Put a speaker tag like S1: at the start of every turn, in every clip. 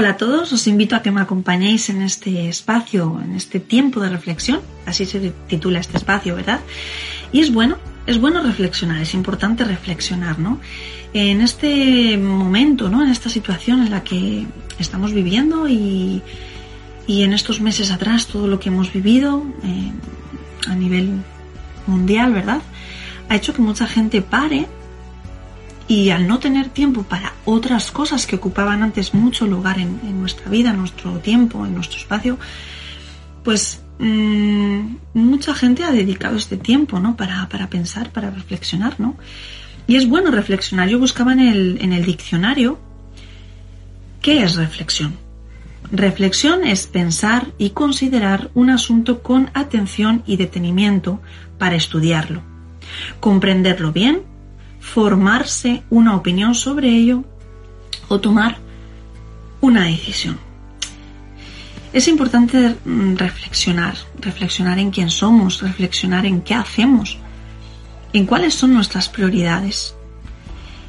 S1: Hola a todos, os invito a que me acompañéis en este espacio, en este tiempo de reflexión, así se titula este espacio, ¿verdad? Y es bueno, es bueno reflexionar, es importante reflexionar, ¿no? En este momento, ¿no? En esta situación en la que estamos viviendo y, en estos meses atrás todo lo que hemos vivido eh, a nivel mundial, ¿verdad? Ha hecho que mucha gente pare y al no tener tiempo para otras cosas que ocupaban antes mucho lugar en, nuestra vida, en nuestro tiempo, en nuestro espacio, pues mm, mucha gente ha dedicado este tiempo ¿no? para, pensar, para reflexionar. ¿no? Y es bueno reflexionar. Yo buscaba en el, en el diccionario qué es reflexión. Reflexión es pensar y considerar un asunto con atención y detenimiento para estudiarlo, comprenderlo bien formarse una opinión sobre ello o tomar una decisión. Es importante mm, reflexionar, reflexionar en quién somos, reflexionar en qué hacemos, en cuáles son nuestras prioridades,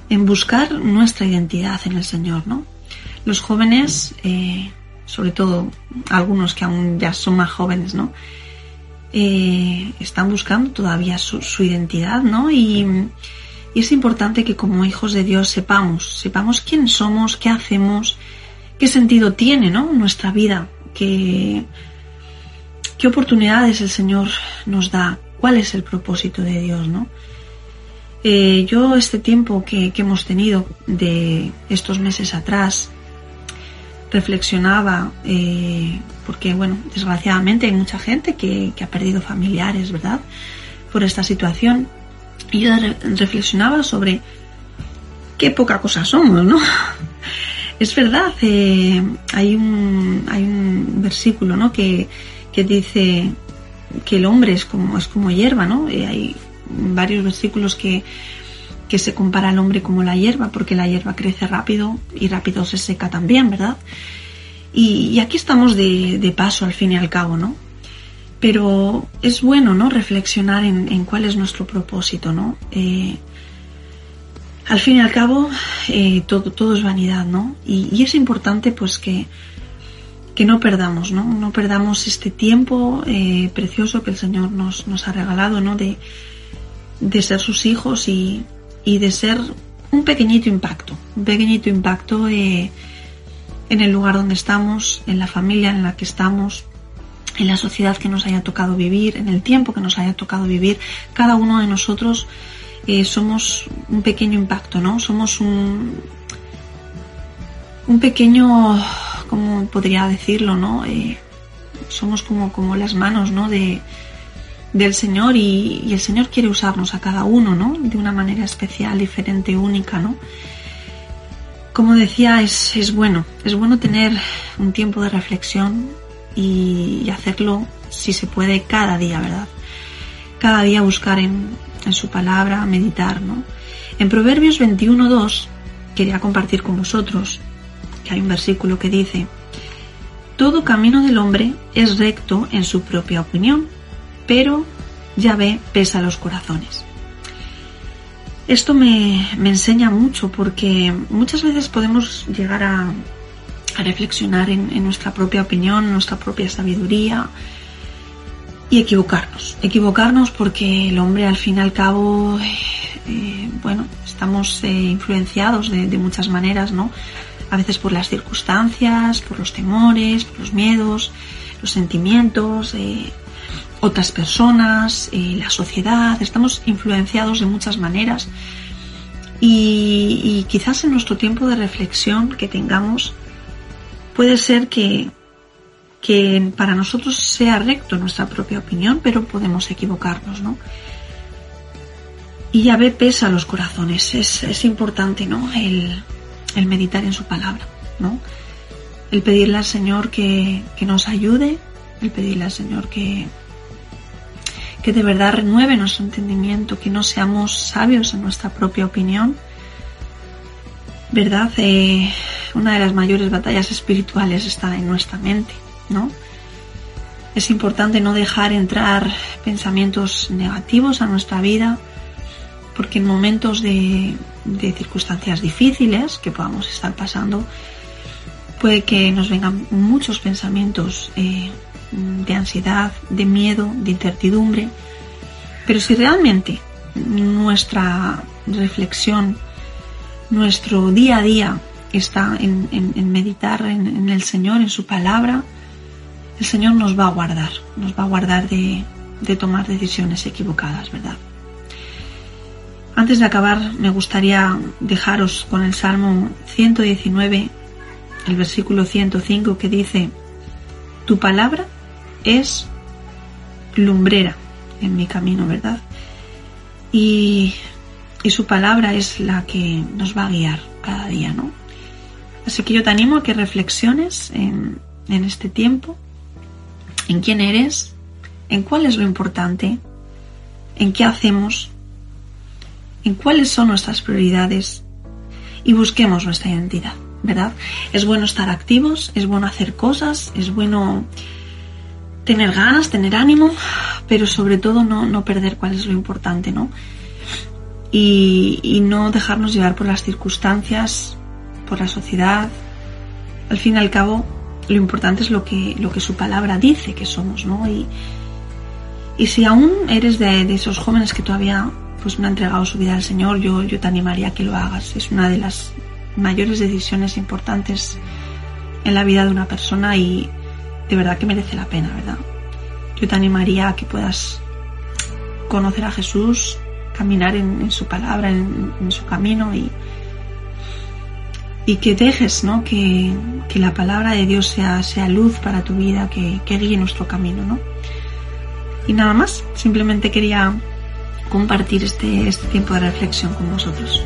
S1: en buscar nuestra identidad en el Señor, ¿no? Los jóvenes, eh, sobre todo algunos que aún ya son más jóvenes, ¿no? Eh, están buscando todavía su, su identidad, ¿no? Y, y es importante que como hijos de Dios sepamos, sepamos quién somos, qué hacemos, qué sentido tiene nuestra vida, qué, qué oportunidades el Señor nos da, cuál es el propósito de Dios. ¿no? Eh, yo este tiempo que, hemos tenido de estos meses atrás, reflexionaba, eh, porque bueno, desgraciadamente hay mucha gente que ha perdido familiares, ¿verdad? Por esta situación y yo reflexionaba sobre qué poca cosa somos, ¿no? Es verdad, eh, hay, un, hay un versículo ¿no? que, dice que el hombre es como, es como hierba, ¿no? Y hay varios versículos que, que se compara al hombre como la hierba, porque la hierba crece rápido y rápido se seca también, ¿verdad? Y, aquí estamos de, de, paso al fin y al cabo, ¿no? Pero es bueno, ¿no? Reflexionar en, cuál es nuestro propósito, ¿no? Eh, al fin y al cabo, eh, todo, todo es vanidad, ¿no? Y, es importante, pues, que, que no perdamos, ¿no? No perdamos este tiempo eh, precioso que el Señor nos, nos ha regalado, ¿no? De, de ser sus hijos y, y, de ser un pequeñito impacto, un pequeñito impacto en el lugar donde estamos, en la familia en la que estamos, en la sociedad que nos haya tocado vivir, en el tiempo que nos haya tocado vivir, cada uno de nosotros eh, somos un pequeño impacto, ¿no? Somos un, un pequeño, ¿cómo podría decirlo, no? Eh, somos como, como las manos, ¿no? De, del Señor y, y, el Señor quiere usarnos a cada uno, ¿no? De una manera especial, diferente, única, ¿no? Como decía, es, es bueno, es bueno tener un tiempo de reflexión, y, hacerlo si se puede cada día, ¿verdad? Cada día buscar en, en su palabra, meditar, ¿no? En Proverbios 21.2 quería compartir con vosotros que hay un versículo que dice, todo camino del hombre es recto en su propia opinión, pero ve pesa los corazones. Esto me, me enseña mucho porque muchas veces podemos llegar a, a reflexionar en, nuestra propia opinión, nuestra propia sabiduría y equivocarnos. Equivocarnos porque el hombre al fin y al cabo, eh, bueno, estamos eh, influenciados de, muchas maneras, ¿no? A veces por las circunstancias, por los temores, los miedos, los sentimientos, eh, otras personas, la sociedad, estamos influenciados de muchas maneras. y, quizás en nuestro tiempo de reflexión que tengamos puede ser que, que para nosotros sea recto nuestra propia opinión, pero podemos equivocarnos, ¿no? Y ve pesa los corazones, es, es importante, ¿no? El, el, meditar en su palabra, ¿no? El pedirle al Señor que, que nos ayude, el pedirle al Señor que, que de verdad renueve nuestro entendimiento, que no seamos sabios en nuestra propia opinión, ¿verdad? Eh, una de las mayores batallas espirituales está en nuestra mente, ¿no? Es importante no dejar entrar pensamientos negativos a nuestra vida, porque en momentos de, circunstancias difíciles que podamos estar pasando, puede que nos vengan muchos pensamientos eh, de ansiedad, de miedo, de incertidumbre, pero si realmente nuestra reflexión, nuestro día a día está en, meditar en, el Señor, en su palabra, el Señor nos va a guardar, nos va a guardar de, de tomar decisiones equivocadas, ¿verdad? Antes de acabar, me gustaría dejaros con el Salmo 119, el versículo 105, que dice, Tu palabra es lumbrera en mi camino, ¿verdad? Y, su palabra es la que nos va a guiar cada día, ¿no? Así que yo te animo a que reflexiones en, en este tiempo, en quién eres, en cuál es lo importante, en qué hacemos, en cuáles son nuestras prioridades y busquemos nuestra identidad, ¿verdad? Es bueno estar activos, es bueno hacer cosas, es bueno tener ganas, tener ánimo, pero sobre todo no, no perder cuál es lo importante, ¿no? Y, y, no dejarnos llevar por las circunstancias, por la sociedad. Al fin y al cabo, lo importante es lo que, lo que su palabra dice que somos, ¿no? Y, y si aún eres de, esos jóvenes que todavía pues me ha entregado su vida al Señor, yo, yo te animaría a que lo hagas. Es una de las mayores decisiones importantes en la vida de una persona y de verdad que merece la pena, ¿verdad? Yo te animaría a que puedas conocer a Jesús, caminar en, su palabra, en, su camino y, y que dejes ¿no? que, la palabra de Dios sea, sea luz para tu vida, que, que guíe nuestro camino. ¿no? Y nada más, simplemente quería compartir este, este tiempo de reflexión con vosotros.